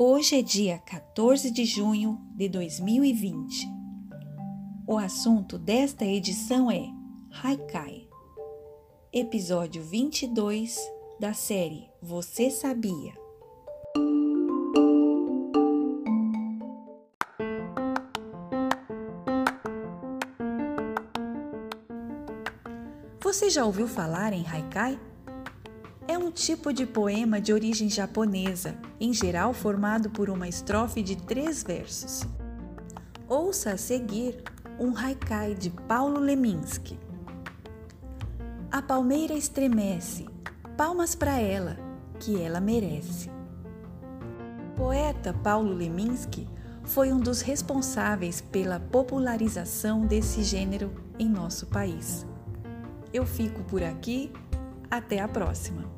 Hoje é dia 14 de junho de 2020. O assunto desta edição é Haikai, episódio 22 da série Você Sabia? Você já ouviu falar em Haikai? É um tipo de poema de origem japonesa, em geral formado por uma estrofe de três versos. Ouça a seguir um haikai de Paulo Leminski. A palmeira estremece, palmas para ela, que ela merece. O poeta Paulo Leminski foi um dos responsáveis pela popularização desse gênero em nosso país. Eu fico por aqui, até a próxima!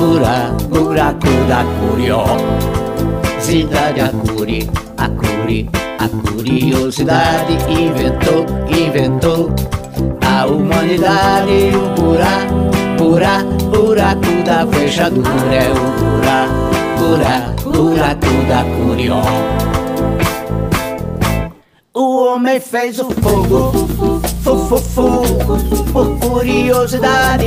buraco, buraco da curiosidade. A cure, a curiosidade inventou, inventou a humanidade. O buraco, buraco, buraco da fechadura é o buraco, buraco, buraco da curió. O homem fez o fogo, fu, fu, fu, por curiosidade.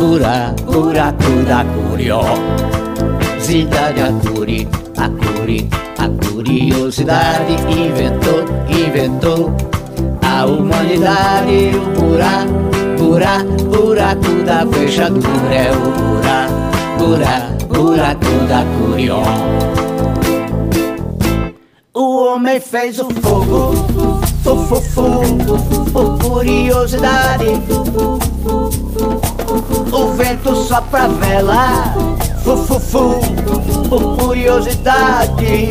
buraco, buraco da curiosidade, a curi, a curi, a curiosidade inventou, inventou a humanidade, o buraco, buraco, buraco da fechadura é o buraco, buraco, buraco da curiosidade. O homem fez o fogo, fu, fu, por curiosidade. O vento sopra a vela, fu, fu, fu, por curiosidade.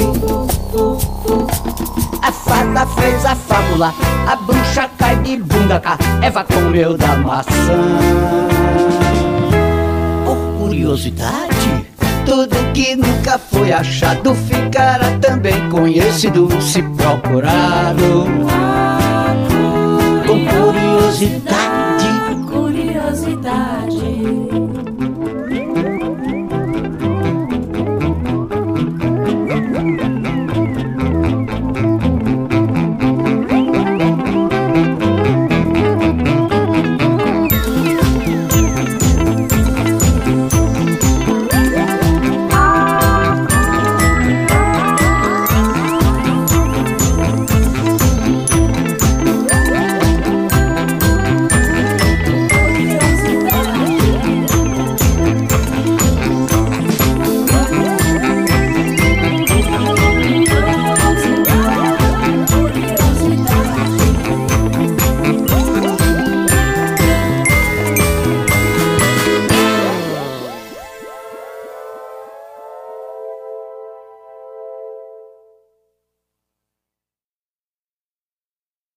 A fada fez a fábula, a bruxa cai de bunda cá, Eva comeu da maçã. Por curiosidade, tudo que nunca foi achado ficará também conhecido se procurado. Com curiosidade.